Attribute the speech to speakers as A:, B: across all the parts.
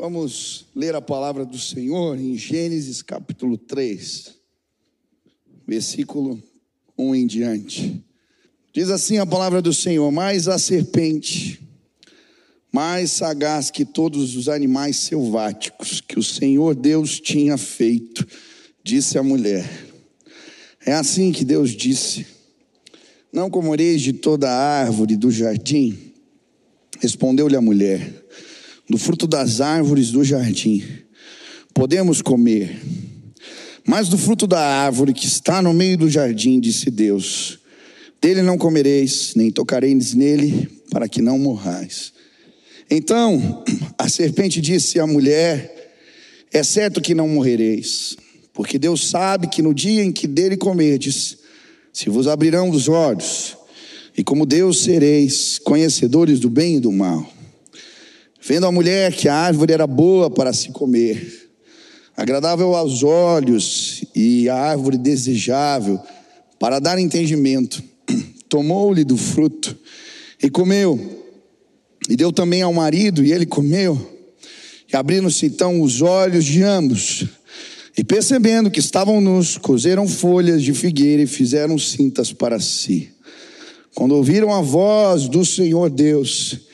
A: Vamos ler a palavra do Senhor em Gênesis capítulo 3, versículo 1 em diante. Diz assim a palavra do Senhor: Mas a serpente, mais sagaz que todos os animais selváticos que o Senhor Deus tinha feito, disse à mulher: É assim que Deus disse: Não comereis de toda a árvore do jardim? Respondeu-lhe a mulher: do fruto das árvores do jardim podemos comer, mas do fruto da árvore que está no meio do jardim, disse Deus: dele não comereis, nem tocareis nele, para que não morrais. Então a serpente disse à mulher: É certo que não morrereis, porque Deus sabe que no dia em que dele comerdes, se vos abrirão os olhos, e como Deus sereis conhecedores do bem e do mal. Vendo a mulher que a árvore era boa para se comer, agradável aos olhos e a árvore desejável para dar entendimento, tomou-lhe do fruto e comeu, e deu também ao marido, e ele comeu. E abriram-se então os olhos de ambos, e percebendo que estavam nus, cozeram folhas de figueira e fizeram cintas para si. Quando ouviram a voz do Senhor Deus,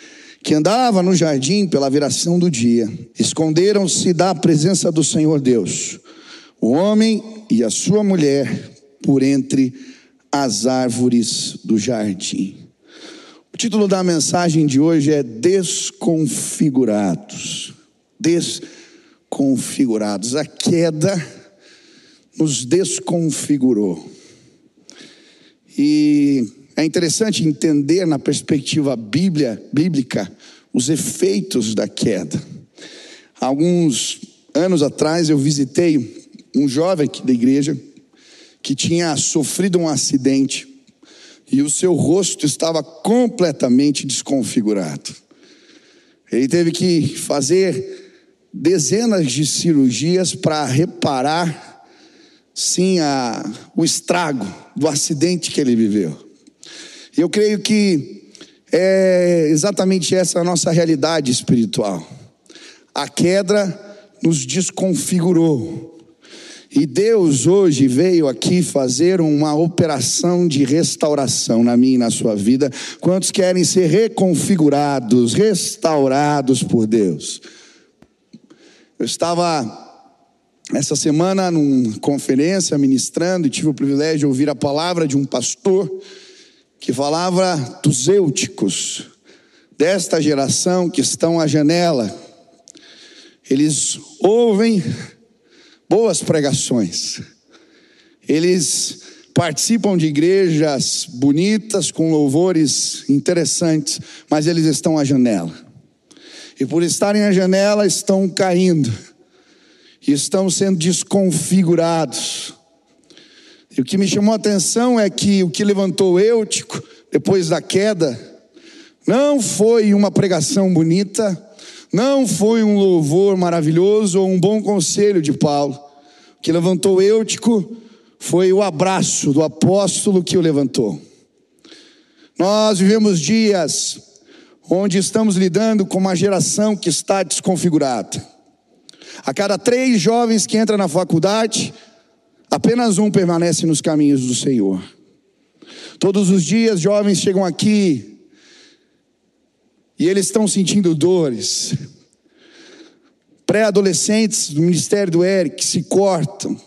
A: que andava no jardim pela viração do dia, esconderam-se da presença do Senhor Deus, o homem e a sua mulher, por entre as árvores do jardim. O título da mensagem de hoje é Desconfigurados. Desconfigurados. A queda nos desconfigurou. E é interessante entender na perspectiva bíblia, bíblica os efeitos da queda. Alguns anos atrás eu visitei um jovem aqui da igreja que tinha sofrido um acidente e o seu rosto estava completamente desconfigurado. Ele teve que fazer dezenas de cirurgias para reparar, sim, a, o estrago do acidente que ele viveu. Eu creio que é exatamente essa a nossa realidade espiritual. A queda nos desconfigurou. E Deus hoje veio aqui fazer uma operação de restauração na minha e na sua vida. Quantos querem ser reconfigurados, restaurados por Deus? Eu estava essa semana numa conferência ministrando e tive o privilégio de ouvir a palavra de um pastor que falava dos eúticos, desta geração que estão à janela. Eles ouvem boas pregações, eles participam de igrejas bonitas, com louvores interessantes, mas eles estão à janela. E por estarem à janela, estão caindo, estão sendo desconfigurados e o que me chamou a atenção é que o que levantou Eutico depois da queda não foi uma pregação bonita, não foi um louvor maravilhoso ou um bom conselho de Paulo. O que levantou Eutico foi o abraço do apóstolo que o levantou. Nós vivemos dias onde estamos lidando com uma geração que está desconfigurada. A cada três jovens que entram na faculdade, Apenas um permanece nos caminhos do Senhor. Todos os dias, jovens chegam aqui e eles estão sentindo dores. Pré-adolescentes do ministério do Eric se cortam.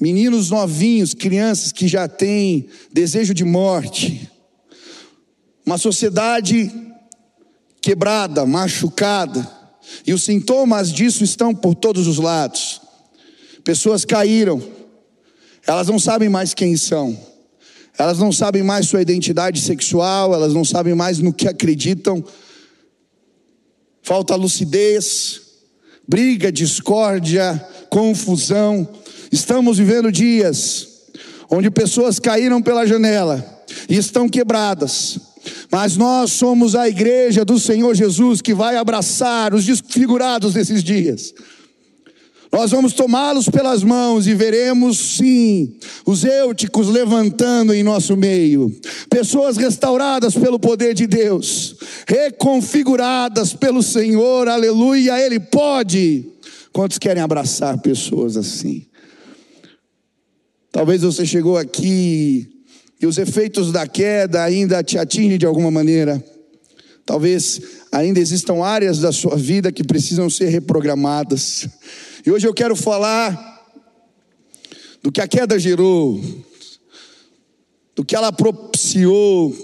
A: Meninos novinhos, crianças que já têm desejo de morte. Uma sociedade quebrada, machucada. E os sintomas disso estão por todos os lados. Pessoas caíram, elas não sabem mais quem são, elas não sabem mais sua identidade sexual, elas não sabem mais no que acreditam. Falta lucidez, briga, discórdia, confusão. Estamos vivendo dias onde pessoas caíram pela janela e estão quebradas. Mas nós somos a igreja do Senhor Jesus que vai abraçar os desfigurados nesses dias. Nós vamos tomá-los pelas mãos e veremos, sim, os eúticos levantando em nosso meio, pessoas restauradas pelo poder de Deus, reconfiguradas pelo Senhor, aleluia, Ele pode. Quantos querem abraçar pessoas assim? Talvez você chegou aqui e os efeitos da queda ainda te atingem de alguma maneira. Talvez ainda existam áreas da sua vida que precisam ser reprogramadas. E hoje eu quero falar do que a queda gerou, do que ela propiciou,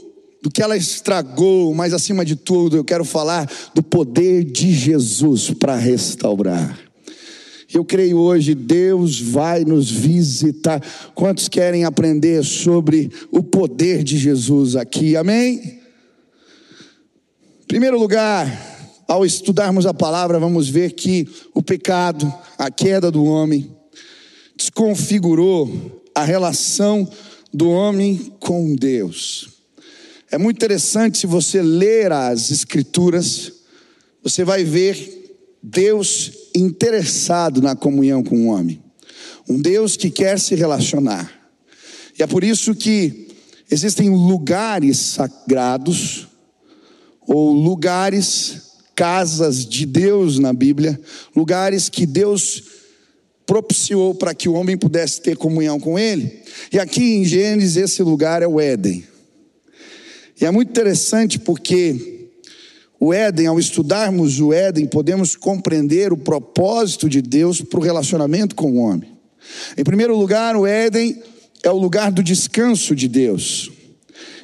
A: do que ela estragou, mas acima de tudo, eu quero falar do poder de Jesus para restaurar. Eu creio hoje, Deus vai nos visitar. Quantos querem aprender sobre o poder de Jesus aqui? Amém? Primeiro lugar, ao estudarmos a palavra, vamos ver que o pecado, a queda do homem, desconfigurou a relação do homem com Deus. É muito interessante se você ler as Escrituras, você vai ver Deus interessado na comunhão com o homem, um Deus que quer se relacionar. E é por isso que existem lugares sagrados ou lugares casas de Deus na Bíblia, lugares que Deus propiciou para que o homem pudesse ter comunhão com ele. E aqui em Gênesis, esse lugar é o Éden. E é muito interessante porque o Éden, ao estudarmos o Éden, podemos compreender o propósito de Deus para o relacionamento com o homem. Em primeiro lugar, o Éden é o lugar do descanso de Deus.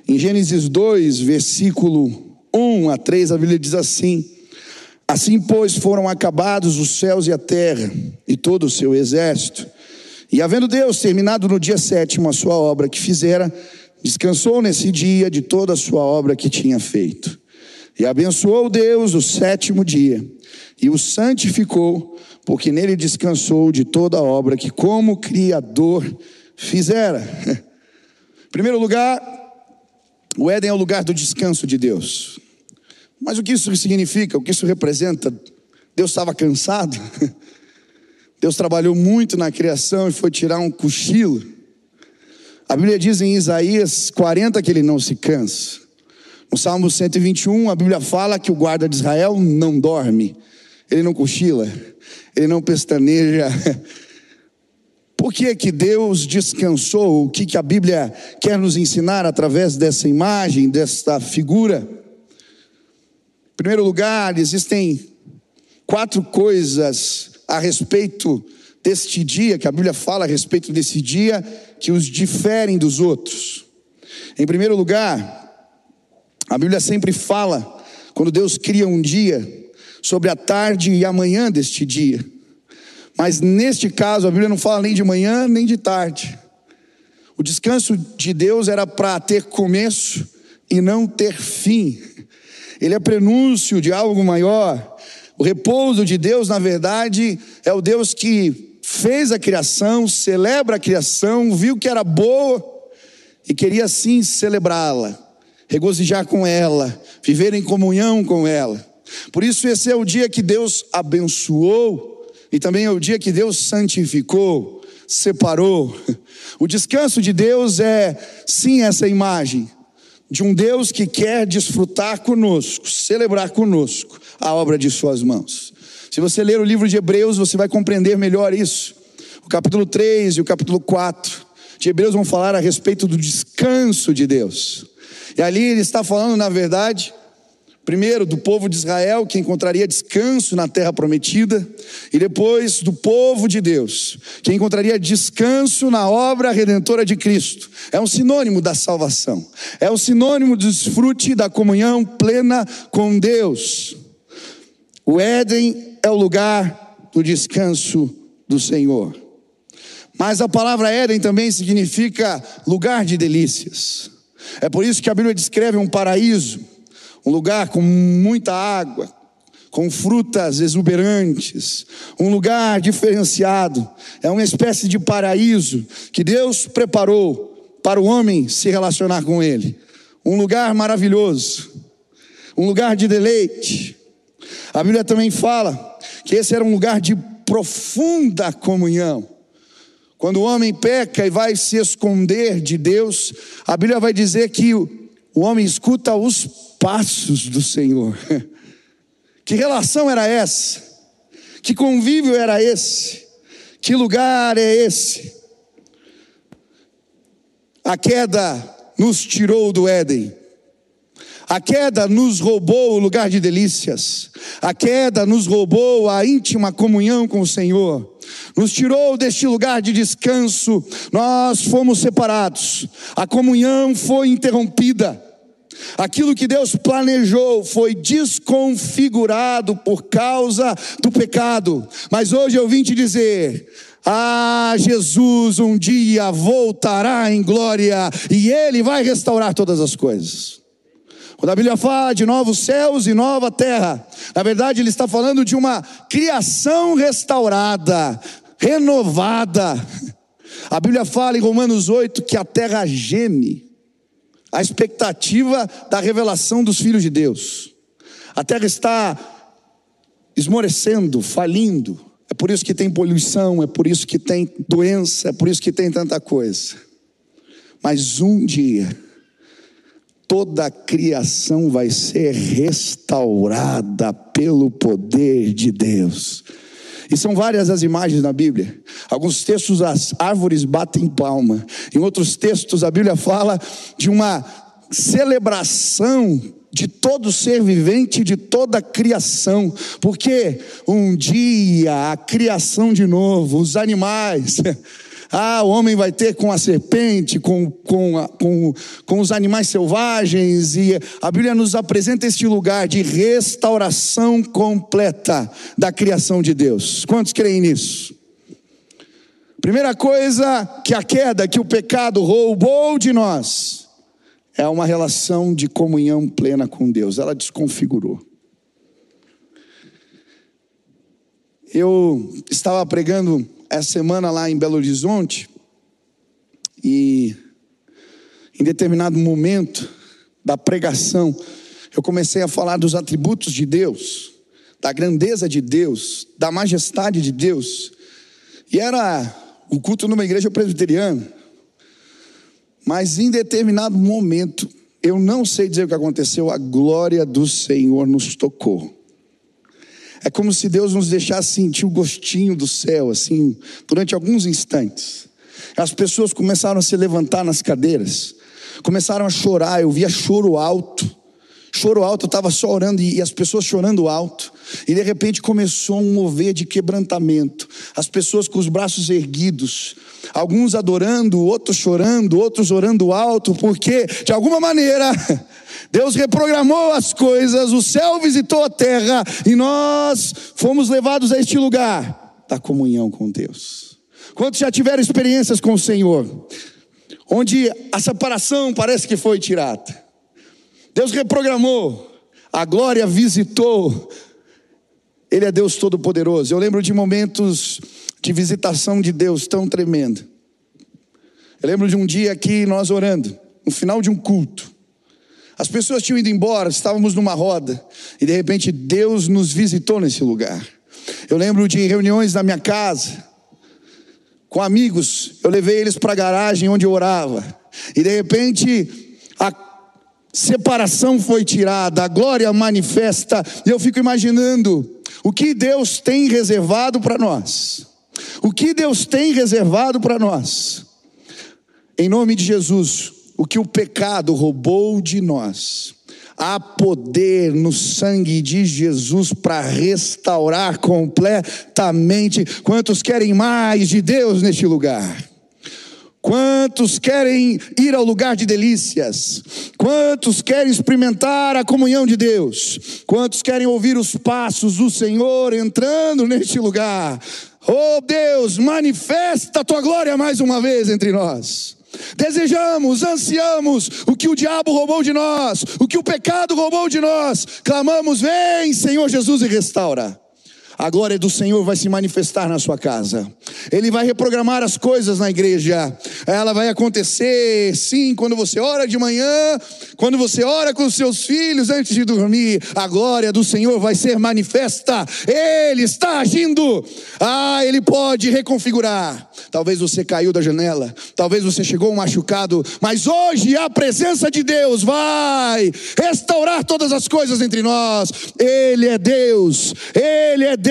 A: Em Gênesis 2, versículo 1 a 3, a Bíblia diz assim: Assim, pois, foram acabados os céus e a terra e todo o seu exército. E havendo Deus terminado no dia sétimo a sua obra que fizera, descansou nesse dia de toda a sua obra que tinha feito. E abençoou Deus o sétimo dia e o santificou, porque nele descansou de toda a obra que, como Criador, fizera. Em primeiro lugar, o Éden é o lugar do descanso de Deus. Mas o que isso significa? O que isso representa? Deus estava cansado? Deus trabalhou muito na criação e foi tirar um cochilo. A Bíblia diz em Isaías 40 que ele não se cansa. No Salmo 121, a Bíblia fala que o guarda de Israel não dorme, ele não cochila, ele não pestaneja. Por que, que Deus descansou? O que, que a Bíblia quer nos ensinar através dessa imagem, desta figura? Primeiro lugar, existem quatro coisas a respeito deste dia, que a Bíblia fala a respeito desse dia, que os diferem dos outros. Em primeiro lugar, a Bíblia sempre fala, quando Deus cria um dia, sobre a tarde e a manhã deste dia. Mas neste caso, a Bíblia não fala nem de manhã nem de tarde. O descanso de Deus era para ter começo e não ter fim ele é prenúncio de algo maior. O repouso de Deus, na verdade, é o Deus que fez a criação, celebra a criação, viu que era boa e queria sim celebrá-la, regozijar com ela, viver em comunhão com ela. Por isso, esse é o dia que Deus abençoou e também é o dia que Deus santificou, separou. O descanso de Deus é sim essa imagem de um Deus que quer desfrutar conosco, celebrar conosco a obra de Suas mãos. Se você ler o livro de Hebreus, você vai compreender melhor isso. O capítulo 3 e o capítulo 4 de Hebreus vão falar a respeito do descanso de Deus. E ali ele está falando, na verdade, Primeiro, do povo de Israel, que encontraria descanso na terra prometida, e depois do povo de Deus, que encontraria descanso na obra redentora de Cristo. É um sinônimo da salvação, é um sinônimo do desfrute da comunhão plena com Deus. O Éden é o lugar do descanso do Senhor. Mas a palavra Éden também significa lugar de delícias. É por isso que a Bíblia descreve um paraíso um lugar com muita água, com frutas exuberantes, um lugar diferenciado, é uma espécie de paraíso que Deus preparou para o homem se relacionar com Ele. Um lugar maravilhoso, um lugar de deleite. A Bíblia também fala que esse era um lugar de profunda comunhão. Quando o homem peca e vai se esconder de Deus, a Bíblia vai dizer que o homem escuta os passos do Senhor. Que relação era essa? Que convívio era esse? Que lugar é esse? A queda nos tirou do Éden. A queda nos roubou o lugar de delícias. A queda nos roubou a íntima comunhão com o Senhor. Nos tirou deste lugar de descanso. Nós fomos separados. A comunhão foi interrompida. Aquilo que Deus planejou foi desconfigurado por causa do pecado. Mas hoje eu vim te dizer: ah, Jesus um dia voltará em glória e Ele vai restaurar todas as coisas. Quando a Bíblia fala de novos céus e nova terra, na verdade ele está falando de uma criação restaurada, renovada. A Bíblia fala em Romanos 8 que a terra geme, a expectativa da revelação dos filhos de Deus. A terra está esmorecendo, falindo. É por isso que tem poluição, é por isso que tem doença, é por isso que tem tanta coisa. Mas um dia, toda a criação vai ser restaurada pelo poder de Deus. E são várias as imagens na Bíblia. Alguns textos as árvores batem palma. Em outros textos a Bíblia fala de uma celebração de todo ser vivente, de toda a criação, porque um dia a criação de novo, os animais, Ah, o homem vai ter com a serpente, com, com, a, com, com os animais selvagens, e a Bíblia nos apresenta este lugar de restauração completa da criação de Deus. Quantos creem nisso? Primeira coisa que a queda, que o pecado roubou de nós, é uma relação de comunhão plena com Deus, ela desconfigurou. Eu estava pregando essa semana lá em Belo Horizonte e em determinado momento da pregação eu comecei a falar dos atributos de Deus, da grandeza de Deus, da majestade de Deus. E era o culto numa igreja presbiteriana. Mas em determinado momento, eu não sei dizer o que aconteceu, a glória do Senhor nos tocou. É como se Deus nos deixasse sentir o gostinho do céu, assim, durante alguns instantes. As pessoas começaram a se levantar nas cadeiras, começaram a chorar, eu via choro alto. Choro alto, eu estava só orando e, as pessoas chorando alto. E de repente começou um mover de quebrantamento. As pessoas com os braços erguidos, alguns adorando, outros chorando, outros orando alto, porque de alguma maneira Deus reprogramou as coisas, o céu visitou a terra e nós fomos levados a este lugar da comunhão com Deus. Quantos já tiveram experiências com o Senhor, onde a separação parece que foi tirada? Deus reprogramou, a glória visitou, Ele é Deus Todo-Poderoso. Eu lembro de momentos de visitação de Deus tão tremenda. Eu lembro de um dia aqui nós orando, no final de um culto. As pessoas tinham ido embora, estávamos numa roda, e de repente Deus nos visitou nesse lugar. Eu lembro de reuniões na minha casa, com amigos, eu levei eles para a garagem onde eu orava, e de repente a separação foi tirada, a glória manifesta, e eu fico imaginando o que Deus tem reservado para nós. O que Deus tem reservado para nós. Em nome de Jesus, o que o pecado roubou de nós. Há poder no sangue de Jesus para restaurar completamente. Quantos querem mais de Deus neste lugar? Quantos querem ir ao lugar de delícias? Quantos querem experimentar a comunhão de Deus? Quantos querem ouvir os passos do Senhor entrando neste lugar? Oh Deus, manifesta a tua glória mais uma vez entre nós. Desejamos, ansiamos o que o diabo roubou de nós, o que o pecado roubou de nós. Clamamos: Vem, Senhor Jesus, e restaura. A glória do Senhor vai se manifestar na sua casa. Ele vai reprogramar as coisas na igreja. Ela vai acontecer, sim, quando você ora de manhã, quando você ora com os seus filhos antes de dormir. A glória do Senhor vai ser manifesta. Ele está agindo. Ah, ele pode reconfigurar. Talvez você caiu da janela, talvez você chegou machucado, mas hoje a presença de Deus vai restaurar todas as coisas entre nós. Ele é Deus. Ele é Deus,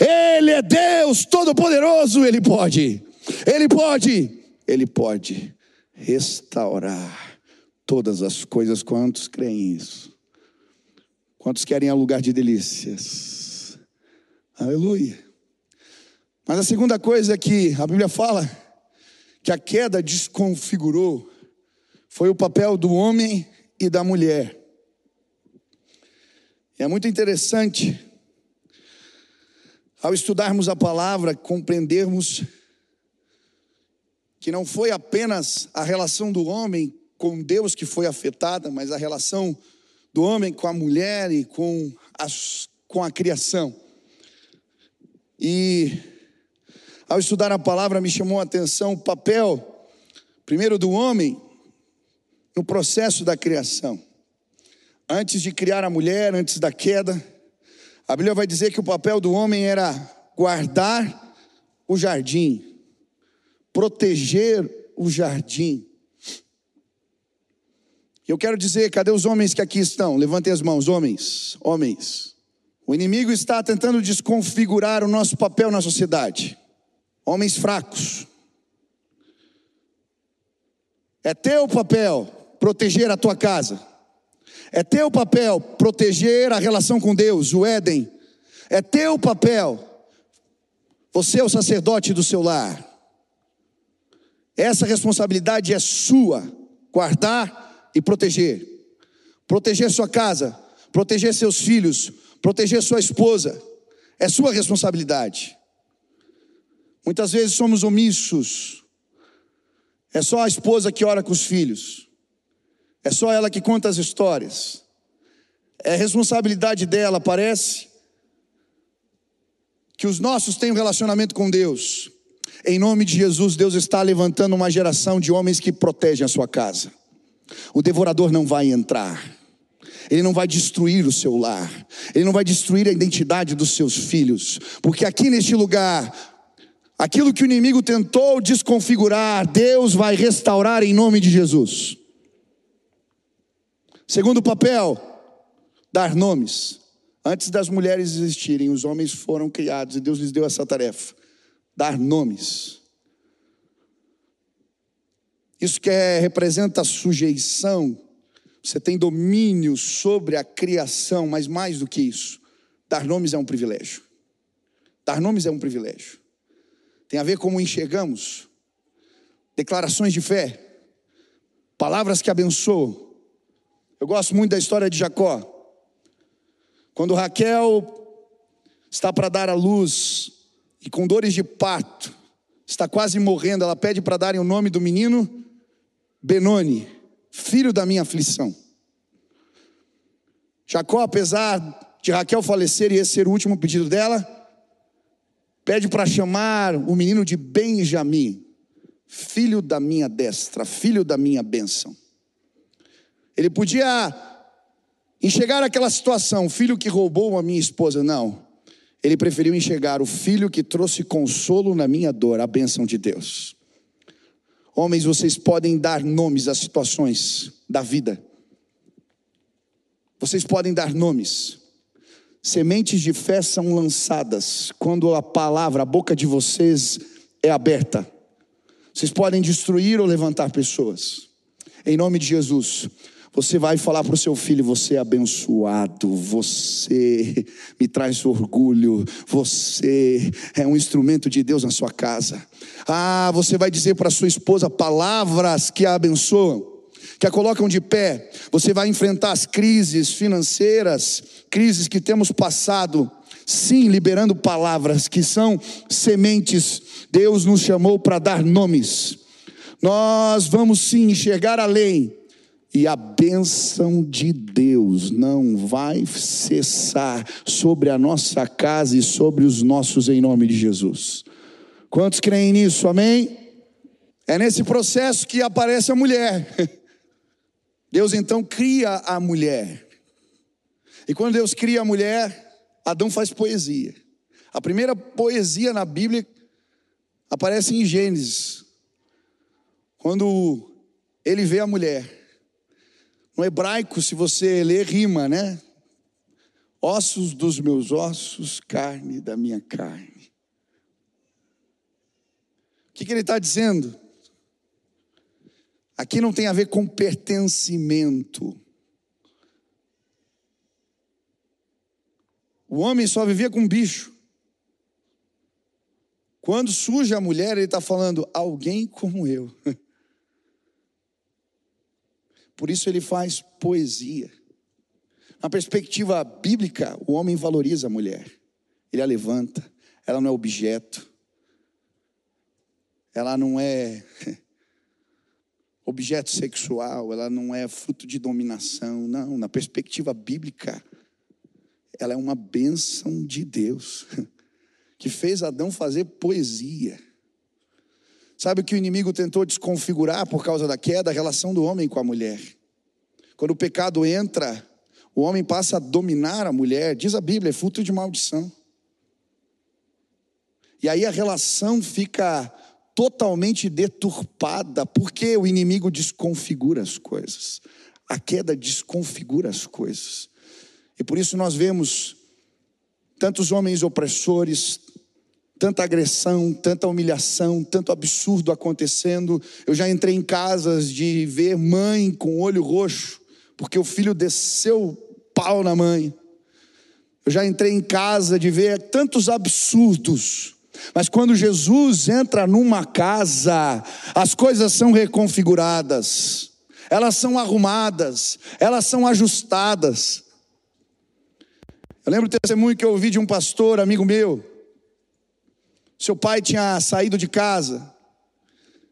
A: Ele é Deus Todo-Poderoso, Ele pode, Ele pode, Ele pode restaurar todas as coisas. Quantos creem isso? Quantos querem lugar de delícias? Aleluia. Mas a segunda coisa é que a Bíblia fala que a queda desconfigurou foi o papel do homem e da mulher. E é muito interessante ao estudarmos a palavra, compreendermos que não foi apenas a relação do homem com Deus que foi afetada, mas a relação do homem com a mulher e com, as, com a criação. E ao estudar a palavra, me chamou a atenção o papel, primeiro do homem, no processo da criação. Antes de criar a mulher, antes da queda, a Bíblia vai dizer que o papel do homem era guardar o jardim, proteger o jardim. Eu quero dizer, cadê os homens que aqui estão? Levantem as mãos, homens, homens. O inimigo está tentando desconfigurar o nosso papel na sociedade. Homens fracos. É teu papel proteger a tua casa. É teu papel proteger a relação com Deus, o Éden. É teu papel. Você é o sacerdote do seu lar. Essa responsabilidade é sua, guardar e proteger. Proteger sua casa, proteger seus filhos, proteger sua esposa. É sua responsabilidade. Muitas vezes somos omissos. É só a esposa que ora com os filhos. É só ela que conta as histórias. É responsabilidade dela, parece, que os nossos têm um relacionamento com Deus. Em nome de Jesus, Deus está levantando uma geração de homens que protegem a sua casa. O devorador não vai entrar. Ele não vai destruir o seu lar. Ele não vai destruir a identidade dos seus filhos. Porque aqui neste lugar, aquilo que o inimigo tentou desconfigurar, Deus vai restaurar em nome de Jesus. Segundo papel, dar nomes. Antes das mulheres existirem, os homens foram criados e Deus lhes deu essa tarefa: dar nomes. Isso que é, representa sujeição. Você tem domínio sobre a criação, mas mais do que isso, dar nomes é um privilégio. Dar nomes é um privilégio. Tem a ver com como enxergamos declarações de fé, palavras que abençoam, eu gosto muito da história de Jacó. Quando Raquel está para dar a luz e com dores de parto, está quase morrendo, ela pede para darem o nome do menino Benoni, filho da minha aflição. Jacó, apesar de Raquel falecer e esse ser o último pedido dela, pede para chamar o menino de Benjamim, filho da minha destra, filho da minha bênção. Ele podia enxergar aquela situação, o filho que roubou a minha esposa, não. Ele preferiu enxergar o filho que trouxe consolo na minha dor, a bênção de Deus. Homens, vocês podem dar nomes às situações da vida. Vocês podem dar nomes. Sementes de fé são lançadas quando a palavra, a boca de vocês é aberta. Vocês podem destruir ou levantar pessoas. Em nome de Jesus. Você vai falar para o seu filho: Você é abençoado, você me traz orgulho, você é um instrumento de Deus na sua casa. Ah, você vai dizer para sua esposa palavras que a abençoam que a colocam de pé. Você vai enfrentar as crises financeiras, crises que temos passado, sim, liberando palavras que são sementes. Deus nos chamou para dar nomes. Nós vamos sim enxergar além E a bênção de Deus não vai cessar sobre a nossa casa e sobre os nossos, em nome de Jesus. Quantos creem nisso? Amém? É nesse processo que aparece a mulher. Deus então cria a mulher. E quando Deus cria a mulher, Adão faz poesia. A primeira poesia na Bíblia aparece em Gênesis. Quando ele vê a mulher. No hebraico, se você ler, rima, né? Ossos dos meus ossos, carne da minha carne. O que, que ele está dizendo? Aqui não tem a ver com pertencimento. O homem só vivia com bicho. Quando surge a mulher, ele está falando, alguém como eu. Por isso ele faz poesia. Na perspectiva bíblica, o homem valoriza a mulher. Ele a levanta. Ela não é objeto. Ela não é objeto sexual. Ela não é fruto de dominação. Não, na perspectiva bíblica, ela é uma bênção de Deus. Que fez Adão fazer poesia. Sabe o que o inimigo tentou desconfigurar por causa da queda? A relação do homem com a mulher. Quando o pecado entra, o homem passa a dominar a mulher, diz a Bíblia, é fruto de maldição. E aí a relação fica totalmente deturpada, porque o inimigo desconfigura as coisas. A queda desconfigura as coisas. E por isso nós vemos tantos homens opressores, tanta agressão, tanta humilhação, tanto absurdo acontecendo. Eu já entrei em casas de ver mãe com olho roxo, porque o filho desceu pau na mãe. Eu já entrei em casa de ver tantos absurdos. Mas quando Jesus entra numa casa, as coisas são reconfiguradas, elas são arrumadas, elas são ajustadas. Eu lembro do testemunho que eu ouvi de um pastor, amigo meu, seu pai tinha saído de casa,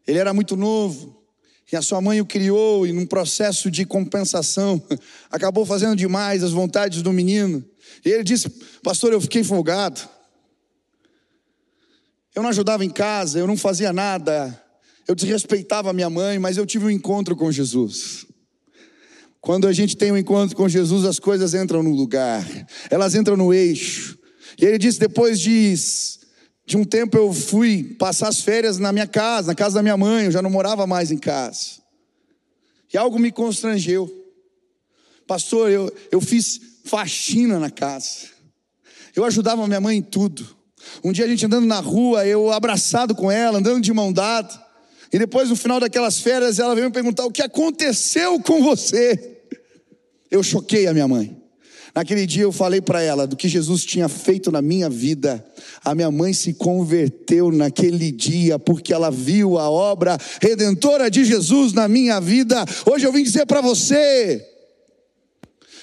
A: ele era muito novo, e a sua mãe o criou, e num processo de compensação, acabou fazendo demais as vontades do menino. E ele disse: Pastor, eu fiquei folgado. Eu não ajudava em casa, eu não fazia nada, eu desrespeitava minha mãe, mas eu tive um encontro com Jesus. Quando a gente tem um encontro com Jesus, as coisas entram no lugar, elas entram no eixo. E ele disse: depois de de um tempo eu fui passar as férias na minha casa, na casa da minha mãe, eu já não morava mais em casa. E algo me constrangeu. Pastor, eu, eu fiz faxina na casa. Eu ajudava minha mãe em tudo. Um dia a gente andando na rua, eu abraçado com ela, andando de mão dada. E depois, no final daquelas férias, ela veio me perguntar: o que aconteceu com você? Eu choquei a minha mãe. Naquele dia eu falei para ela do que Jesus tinha feito na minha vida. A minha mãe se converteu naquele dia porque ela viu a obra redentora de Jesus na minha vida. Hoje eu vim dizer para você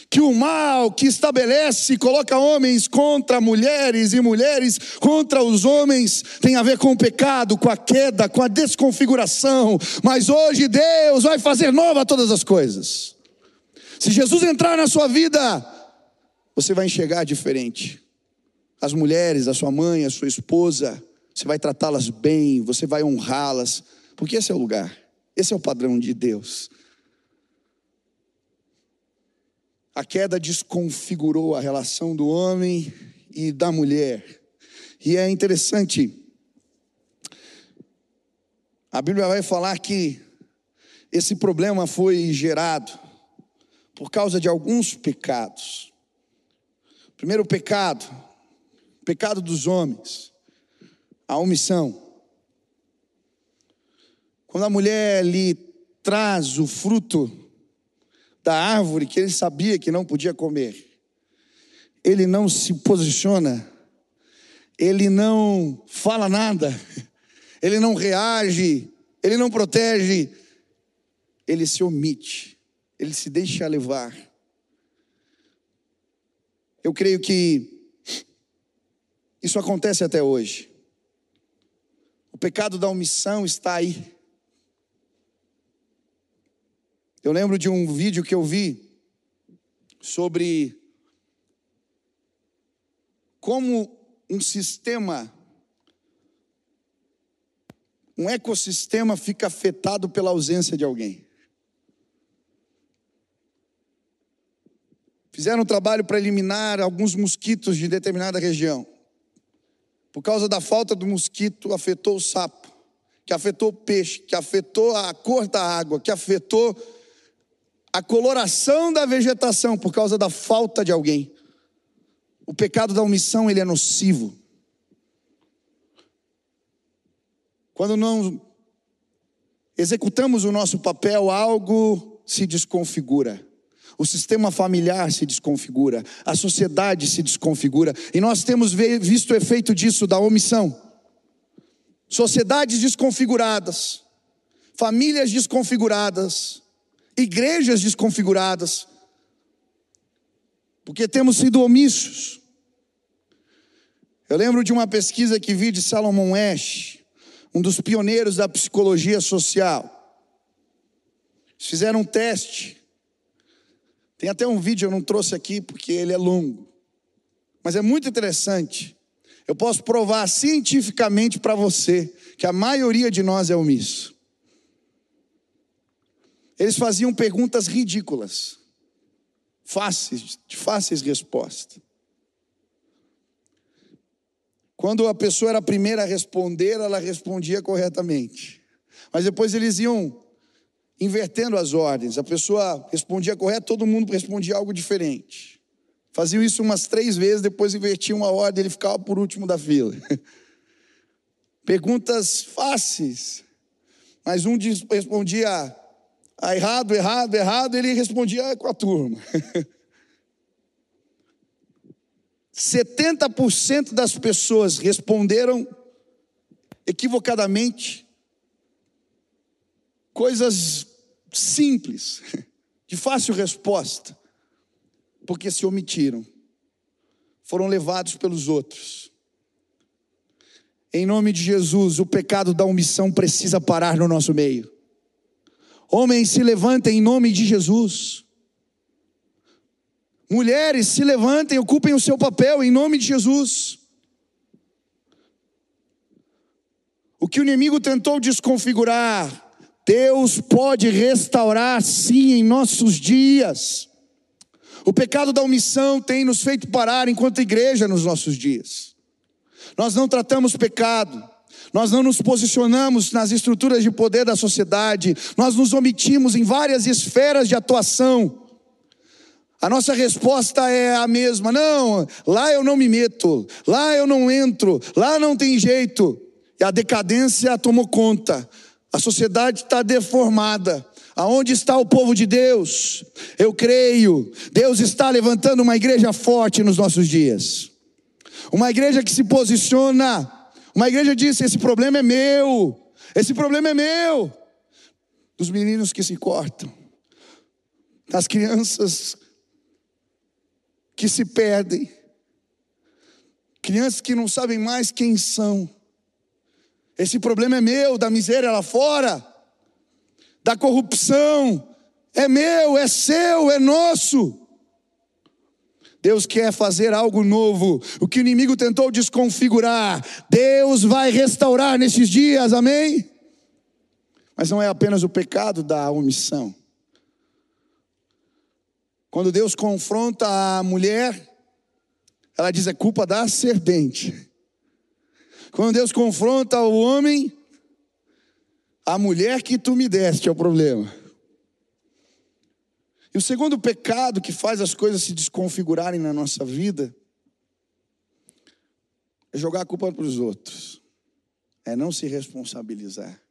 A: que o mal que estabelece coloca homens contra mulheres e mulheres contra os homens tem a ver com o pecado, com a queda, com a desconfiguração. Mas hoje Deus vai fazer nova todas as coisas. Se Jesus entrar na sua vida, você vai enxergar diferente. As mulheres, a sua mãe, a sua esposa, você vai tratá-las bem, você vai honrá-las, porque esse é o lugar, esse é o padrão de Deus. A queda desconfigurou a relação do homem e da mulher. E é interessante, a Bíblia vai falar que esse problema foi gerado por causa de alguns pecados. Primeiro pecado, pecado dos homens, a omissão. Quando a mulher lhe traz o fruto da árvore que ele sabia que não podia comer, ele não se posiciona, ele não fala nada, ele não reage, ele não protege, ele se omite, ele se deixa levar. Eu creio que isso acontece até hoje. O pecado da omissão está aí. Eu lembro de um vídeo que eu vi sobre como um sistema, um ecossistema fica afetado pela ausência de alguém. Fizeram um trabalho para eliminar alguns mosquitos de determinada região. Por causa da falta do mosquito, afetou o sapo, que afetou o peixe, que afetou a cor da água, que afetou a coloração da vegetação por causa da falta de alguém. O pecado da omissão, ele é nocivo. Quando não executamos o nosso papel, algo se desconfigura. O sistema familiar se desconfigura, a sociedade se desconfigura, e nós temos visto o efeito disso da omissão. Sociedades desconfiguradas, famílias desconfiguradas, igrejas desconfiguradas, porque temos sido omissos. Eu lembro de uma pesquisa que vi de Salomon Ash, um dos pioneiros da psicologia social. fizeram um teste. Tem até um vídeo, eu não trouxe aqui porque ele é longo. Mas é muito interessante. Eu posso provar cientificamente para você que a maioria de nós é omisso. Eles faziam perguntas ridículas, fáceis, de fáceis respostas. Quando a pessoa era a primeira a responder, ela respondia corretamente. Mas depois eles iam invertendo as ordens. A pessoa respondia correto, todo mundo respondia algo diferente. Faziam isso umas três vezes, depois invertiam a ordem, ele ficava por último da fila. Perguntas fáceis. Mas um respondia ah, errado, errado, errado, ele respondia com a turma. 70% das pessoas responderam equivocadamente coisas simples, de fácil resposta, porque se omitiram, foram levados pelos outros. Em nome de Jesus, o pecado da omissão precisa parar no nosso meio. Homens, se levantem em nome de Jesus. Mulheres, se levantem, ocupem o seu papel em nome de Jesus. O que o inimigo tentou desconfigurar, Deus pode restaurar sim em nossos dias. O pecado da omissão tem nos feito parar enquanto igreja nos nossos dias. Nós não tratamos pecado, nós não nos posicionamos nas estruturas de poder da sociedade, nós nos omitimos em várias esferas de atuação. A nossa resposta é a mesma: não, lá eu não me meto, lá eu não entro, lá não tem jeito. E a decadência tomou conta, a sociedade está deformada. Aonde está o povo de Deus? Eu creio, Deus está levantando uma igreja forte nos nossos dias. Uma igreja que se posiciona uma igreja disse: Esse problema é meu, esse problema é meu. Dos meninos que se cortam, das crianças que se perdem, crianças que não sabem mais quem são. Esse problema é meu, da miséria lá fora, da corrupção, é meu, é seu, é nosso. Deus quer fazer algo novo. O que o inimigo tentou desconfigurar, Deus vai restaurar nesses dias, amém? Mas não é apenas o pecado da omissão. Quando Deus confronta a mulher, ela diz: é culpa da serpente. Quando Deus confronta o homem, a mulher que tu me deste é o problema. E o segundo pecado que faz as coisas se desconfigurarem na nossa vida é jogar a culpa para os outros, é não se responsabilizar.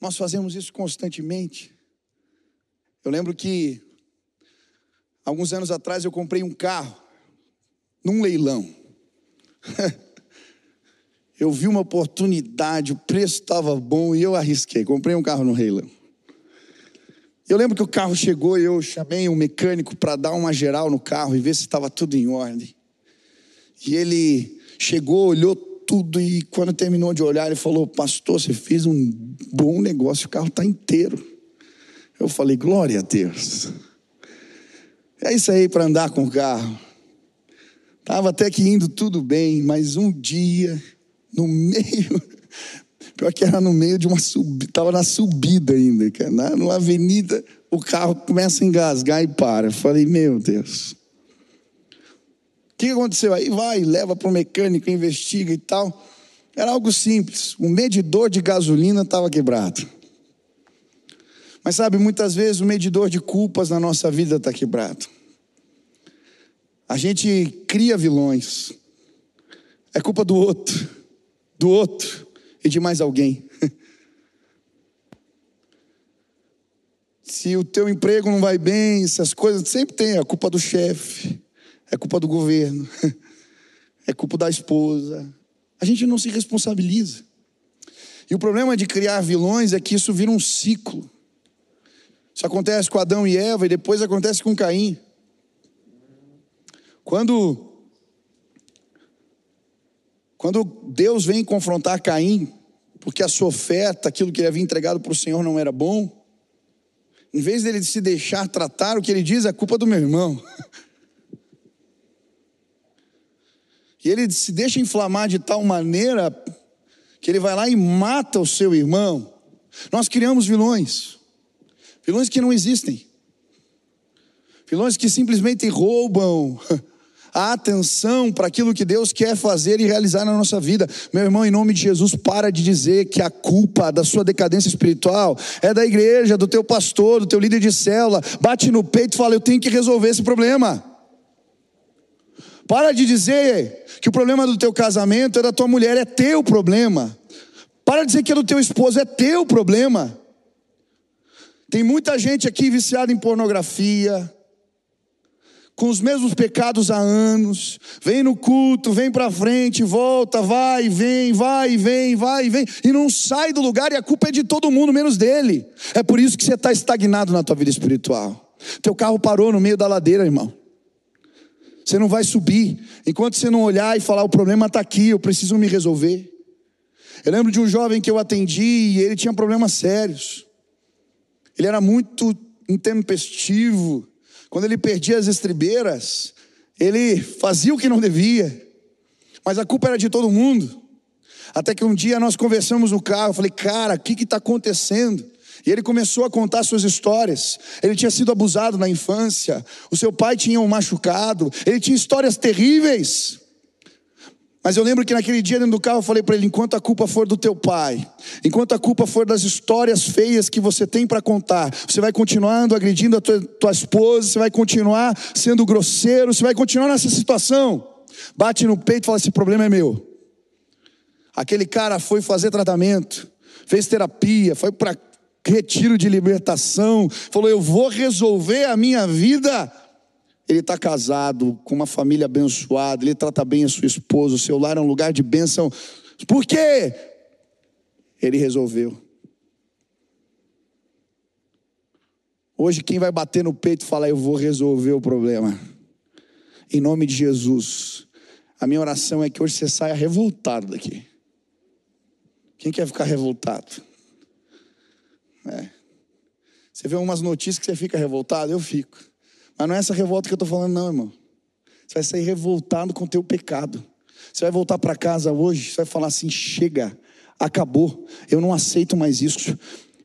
A: Nós fazemos isso constantemente. Eu lembro que, alguns anos atrás, eu comprei um carro, num leilão. eu vi uma oportunidade, o preço estava bom e eu arrisquei. Comprei um carro no leilão. Eu lembro que o carro chegou e eu chamei um mecânico para dar uma geral no carro e ver se estava tudo em ordem. E ele chegou, olhou tudo e quando terminou de olhar, ele falou: Pastor, você fez um bom negócio, o carro está inteiro. Eu falei, glória a Deus. É isso aí para andar com o carro. Estava até que indo tudo bem, mas um dia, no meio, pior que era no meio de uma subida, estava na subida ainda, cara, na, avenida, o carro começa a engasgar e para. Eu falei, meu Deus. O que aconteceu? Aí vai, leva para o mecânico, investiga e tal. Era algo simples. O medidor de gasolina estava quebrado. Mas sabe, muitas vezes o medidor de culpas na nossa vida está quebrado. A gente cria vilões. É culpa do outro, do outro e de mais alguém. Se o teu emprego não vai bem, se as coisas sempre tem, é culpa do chefe, é culpa do governo, é culpa da esposa. A gente não se responsabiliza. E o problema de criar vilões é que isso vira um ciclo. Isso acontece com Adão e Eva e depois acontece com Caim. Quando quando Deus vem confrontar Caim, porque a sua oferta, aquilo que ele havia entregado para o Senhor não era bom, em vez dele se deixar tratar, o que ele diz é culpa do meu irmão. E ele se deixa inflamar de tal maneira que ele vai lá e mata o seu irmão. Nós criamos vilões, vilões que não existem, vilões que simplesmente roubam a atenção para aquilo que Deus quer fazer e realizar na nossa vida. Meu irmão, em nome de Jesus, para de dizer que a culpa da sua decadência espiritual é da igreja, do teu pastor, do teu líder de célula. Bate no peito e fala: Eu tenho que resolver esse problema. Para de dizer que o problema do teu casamento é da tua mulher, é teu problema. Para de dizer que é do teu esposo, é teu problema. Tem muita gente aqui viciada em pornografia, com os mesmos pecados há anos, vem no culto, vem para frente, volta, vai, vem, vai, vem, vai, vem, e não sai do lugar, e a culpa é de todo mundo, menos dele. É por isso que você está estagnado na tua vida espiritual. Teu carro parou no meio da ladeira, irmão. Você não vai subir enquanto você não olhar e falar: o problema está aqui, eu preciso me resolver. Eu lembro de um jovem que eu atendi e ele tinha problemas sérios. Ele era muito intempestivo, quando ele perdia as estribeiras, ele fazia o que não devia, mas a culpa era de todo mundo. Até que um dia nós conversamos no carro, eu falei, cara, o que está acontecendo? E ele começou a contar suas histórias. Ele tinha sido abusado na infância, o seu pai tinha um machucado, ele tinha histórias terríveis. Mas eu lembro que naquele dia dentro do carro eu falei para ele: enquanto a culpa for do teu pai, enquanto a culpa for das histórias feias que você tem para contar, você vai continuando agredindo a tua, tua esposa, você vai continuar sendo grosseiro, você vai continuar nessa situação. Bate no peito e fala: esse problema é meu. Aquele cara foi fazer tratamento, fez terapia, foi para retiro de libertação, falou: eu vou resolver a minha vida ele está casado, com uma família abençoada, ele trata bem a sua esposa, o seu lar é um lugar de bênção. Por quê? Ele resolveu. Hoje, quem vai bater no peito e falar, eu vou resolver o problema? Em nome de Jesus. A minha oração é que hoje você saia revoltado daqui. Quem quer ficar revoltado? É. Você vê umas notícias que você fica revoltado? Eu fico. Mas não é essa revolta que eu estou falando, não, irmão. Você vai sair revoltado com o teu pecado. Você vai voltar para casa hoje, você vai falar assim: chega, acabou, eu não aceito mais isso.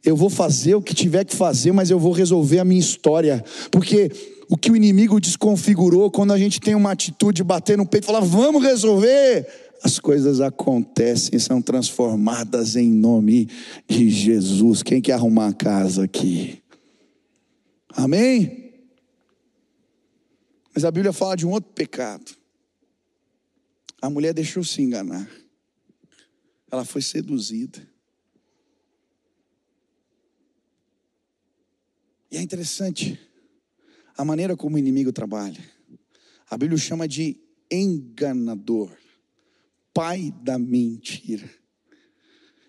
A: Eu vou fazer o que tiver que fazer, mas eu vou resolver a minha história. Porque o que o inimigo desconfigurou quando a gente tem uma atitude de bater no peito e falar, vamos resolver, as coisas acontecem, são transformadas em nome de Jesus. Quem quer arrumar a casa aqui? Amém? Mas a Bíblia fala de um outro pecado. A mulher deixou se enganar. Ela foi seduzida. E é interessante a maneira como o inimigo trabalha. A Bíblia chama de enganador, pai da mentira.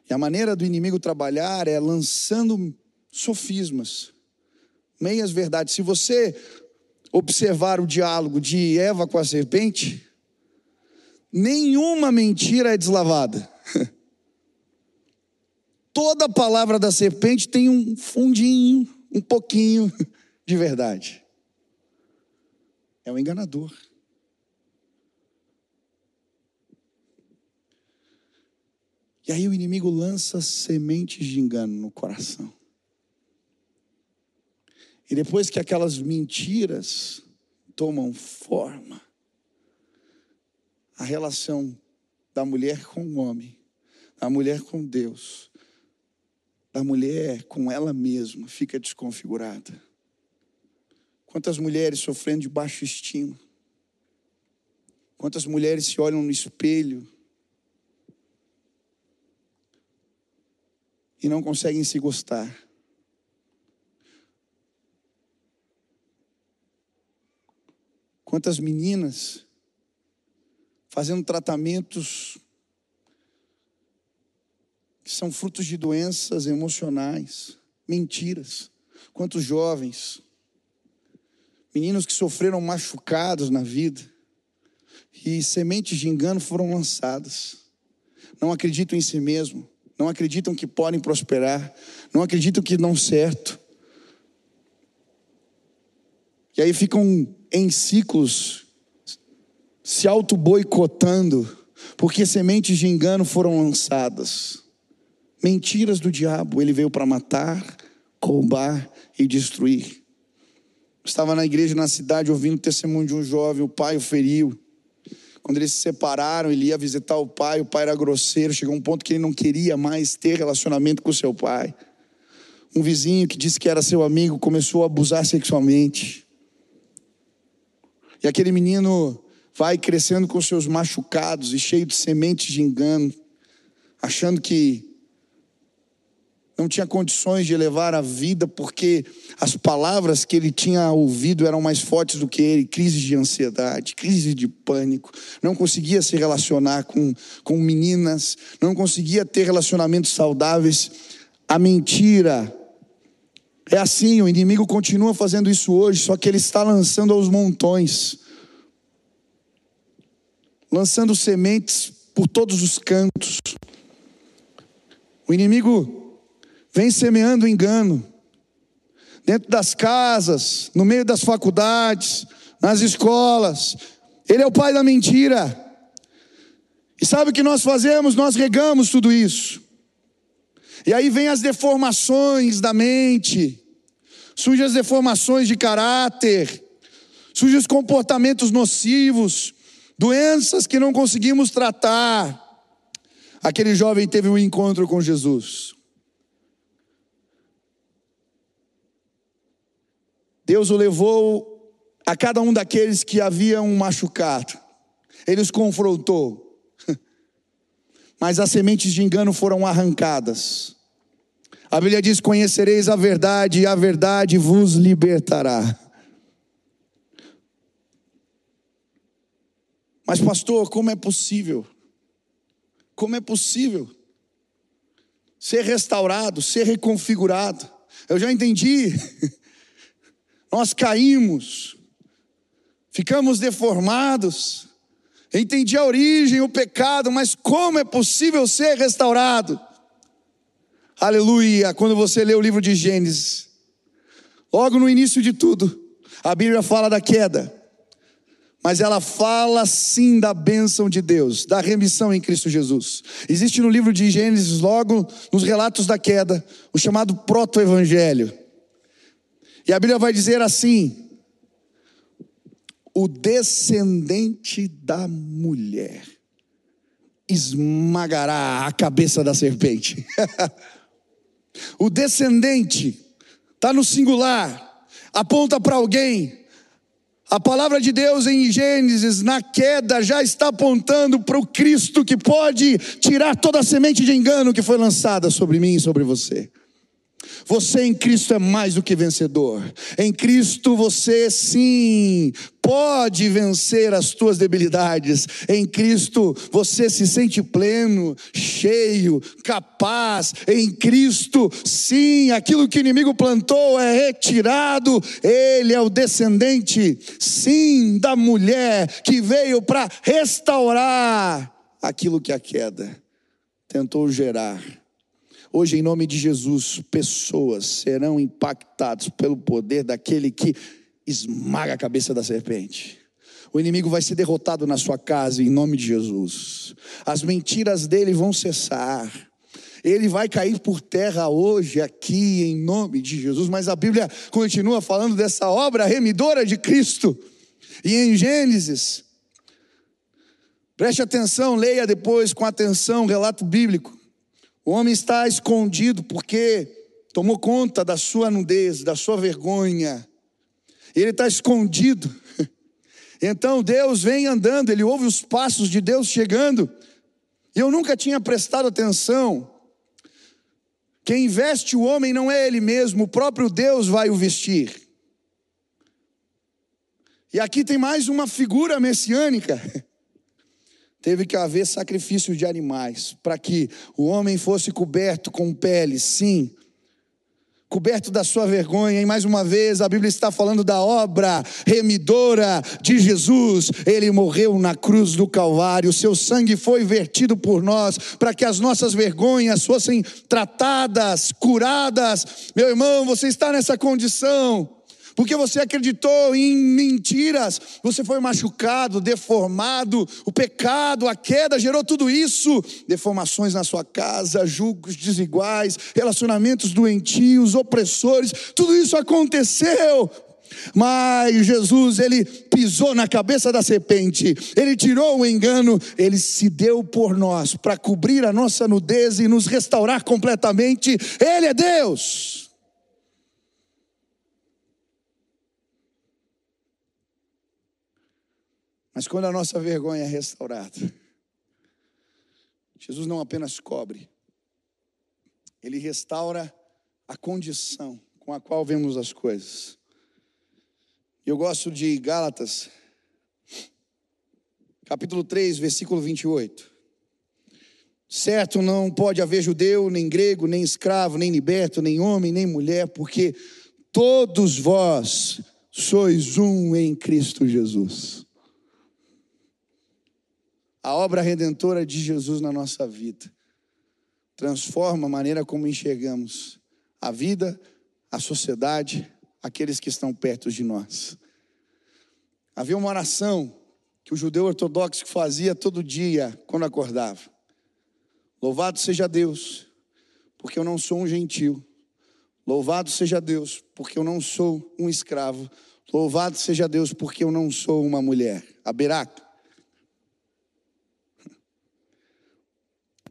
A: E a maneira do inimigo trabalhar é lançando sofismas, meias verdades. Se você observar o diálogo de Eva com a serpente, nenhuma mentira é deslavada. Toda palavra da serpente tem um fundinho, um pouquinho de verdade. É um enganador. E aí o inimigo lança sementes de engano no coração. E depois que aquelas mentiras tomam forma, a relação da mulher com o homem, da mulher com Deus, da mulher com ela mesma fica desconfigurada. Quantas mulheres sofrendo de baixa estima? Quantas mulheres se olham no espelho e não conseguem se gostar. Quantas meninas fazendo tratamentos que são frutos de doenças emocionais, mentiras. Quantos jovens, meninos que sofreram machucados na vida e sementes de engano foram lançadas. Não acreditam em si mesmo, não acreditam que podem prosperar, não acreditam que dão certo. E aí ficam em ciclos se auto-boicotando, porque sementes de engano foram lançadas. Mentiras do diabo, ele veio para matar, roubar e destruir. Estava na igreja na cidade ouvindo o testemunho de um jovem, o pai o feriu. Quando eles se separaram, ele ia visitar o pai, o pai era grosseiro, chegou um ponto que ele não queria mais ter relacionamento com seu pai. Um vizinho que disse que era seu amigo começou a abusar sexualmente. E aquele menino vai crescendo com seus machucados e cheio de sementes de engano, achando que não tinha condições de levar a vida porque as palavras que ele tinha ouvido eram mais fortes do que ele, crise de ansiedade, crise de pânico, não conseguia se relacionar com, com meninas, não conseguia ter relacionamentos saudáveis. A mentira é assim, o inimigo continua fazendo isso hoje, só que ele está lançando aos montões, lançando sementes por todos os cantos. O inimigo vem semeando engano. Dentro das casas, no meio das faculdades, nas escolas. Ele é o pai da mentira. E sabe o que nós fazemos? Nós regamos tudo isso. E aí vem as deformações da mente, surgem as deformações de caráter, surgem os comportamentos nocivos, doenças que não conseguimos tratar. Aquele jovem teve um encontro com Jesus. Deus o levou a cada um daqueles que haviam machucado. Ele os confrontou. Mas as sementes de engano foram arrancadas. A Bíblia diz: Conhecereis a verdade, e a verdade vos libertará. Mas, pastor, como é possível? Como é possível ser restaurado, ser reconfigurado? Eu já entendi nós caímos, ficamos deformados. Entendi a origem, o pecado, mas como é possível ser restaurado? Aleluia! Quando você lê o livro de Gênesis, logo no início de tudo, a Bíblia fala da queda, mas ela fala sim da bênção de Deus, da remissão em Cristo Jesus. Existe no livro de Gênesis, logo nos relatos da queda, o chamado proto-evangelho. E a Bíblia vai dizer assim: o descendente da mulher esmagará a cabeça da serpente. o descendente está no singular, aponta para alguém. A palavra de Deus em Gênesis, na queda, já está apontando para o Cristo que pode tirar toda a semente de engano que foi lançada sobre mim e sobre você. Você em Cristo é mais do que vencedor. Em Cristo você sim pode vencer as tuas debilidades. Em Cristo você se sente pleno, cheio, capaz. Em Cristo, sim, aquilo que o inimigo plantou é retirado. Ele é o descendente, sim, da mulher que veio para restaurar aquilo que a queda tentou gerar Hoje, em nome de Jesus, pessoas serão impactadas pelo poder daquele que esmaga a cabeça da serpente. O inimigo vai ser derrotado na sua casa em nome de Jesus. As mentiras dele vão cessar. Ele vai cair por terra hoje, aqui, em nome de Jesus. Mas a Bíblia continua falando dessa obra remidora de Cristo. E em Gênesis, preste atenção, leia depois com atenção o relato bíblico. O homem está escondido porque tomou conta da sua nudez, da sua vergonha. Ele está escondido. Então Deus vem andando, ele ouve os passos de Deus chegando. E eu nunca tinha prestado atenção. Quem veste o homem não é ele mesmo, o próprio Deus vai o vestir. E aqui tem mais uma figura messiânica. Teve que haver sacrifício de animais para que o homem fosse coberto com pele, sim, coberto da sua vergonha. E mais uma vez, a Bíblia está falando da obra remidora de Jesus. Ele morreu na cruz do Calvário, seu sangue foi vertido por nós, para que as nossas vergonhas fossem tratadas, curadas. Meu irmão, você está nessa condição porque você acreditou em mentiras, você foi machucado, deformado, o pecado, a queda gerou tudo isso, deformações na sua casa, julgos desiguais, relacionamentos doentios, opressores, tudo isso aconteceu. Mas Jesus, ele pisou na cabeça da serpente, ele tirou o engano, ele se deu por nós para cobrir a nossa nudez e nos restaurar completamente. Ele é Deus. Mas quando a nossa vergonha é restaurada, Jesus não apenas cobre, ele restaura a condição com a qual vemos as coisas. Eu gosto de Gálatas, capítulo 3, versículo 28. Certo, não pode haver judeu, nem grego, nem escravo, nem liberto, nem homem, nem mulher, porque todos vós sois um em Cristo Jesus a obra redentora de Jesus na nossa vida transforma a maneira como enxergamos a vida, a sociedade, aqueles que estão perto de nós. Havia uma oração que o judeu ortodoxo fazia todo dia quando acordava. Louvado seja Deus, porque eu não sou um gentil. Louvado seja Deus, porque eu não sou um escravo. Louvado seja Deus, porque eu não sou uma mulher. Aberaca.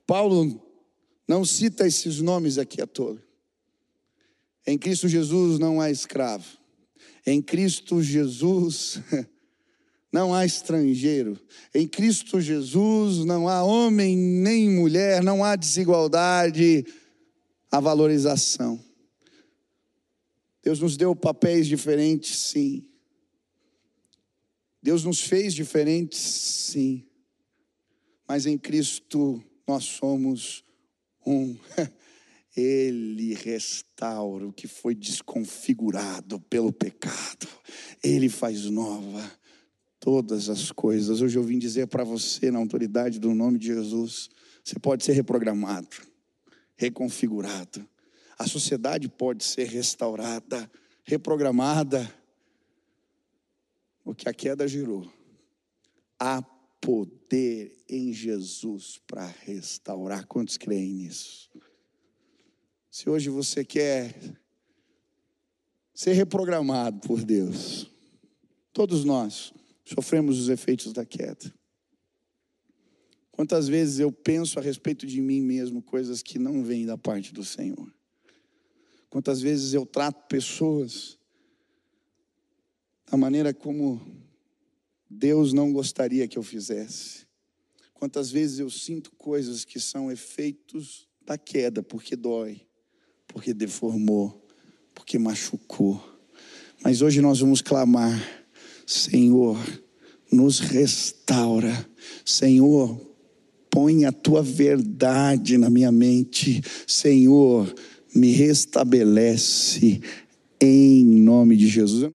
A: Paulo não cita esses nomes aqui à toa. Em Cristo Jesus não há escravo. Em Cristo Jesus não há estrangeiro. Em Cristo Jesus não há homem nem mulher, não há desigualdade, há valorização. Deus nos deu papéis diferentes, sim. Deus nos fez diferentes, sim. Mas em Cristo nós somos um. Ele restaura o que foi desconfigurado pelo pecado. Ele faz nova todas as coisas. Hoje eu vim dizer para você, na autoridade do nome de Jesus, você pode ser reprogramado, reconfigurado. A sociedade pode ser restaurada, reprogramada. O que a queda gerou. A poder em Jesus para restaurar. Quantos creem nisso? Se hoje você quer ser reprogramado por Deus, todos nós sofremos os efeitos da queda. Quantas vezes eu penso a respeito de mim mesmo coisas que não vêm da parte do Senhor? Quantas vezes eu trato pessoas da maneira como Deus não gostaria que eu fizesse. Quantas vezes eu sinto coisas que são efeitos da queda, porque dói, porque deformou, porque machucou. Mas hoje nós vamos clamar: Senhor, nos restaura. Senhor, põe a tua verdade na minha mente. Senhor, me restabelece em nome de Jesus.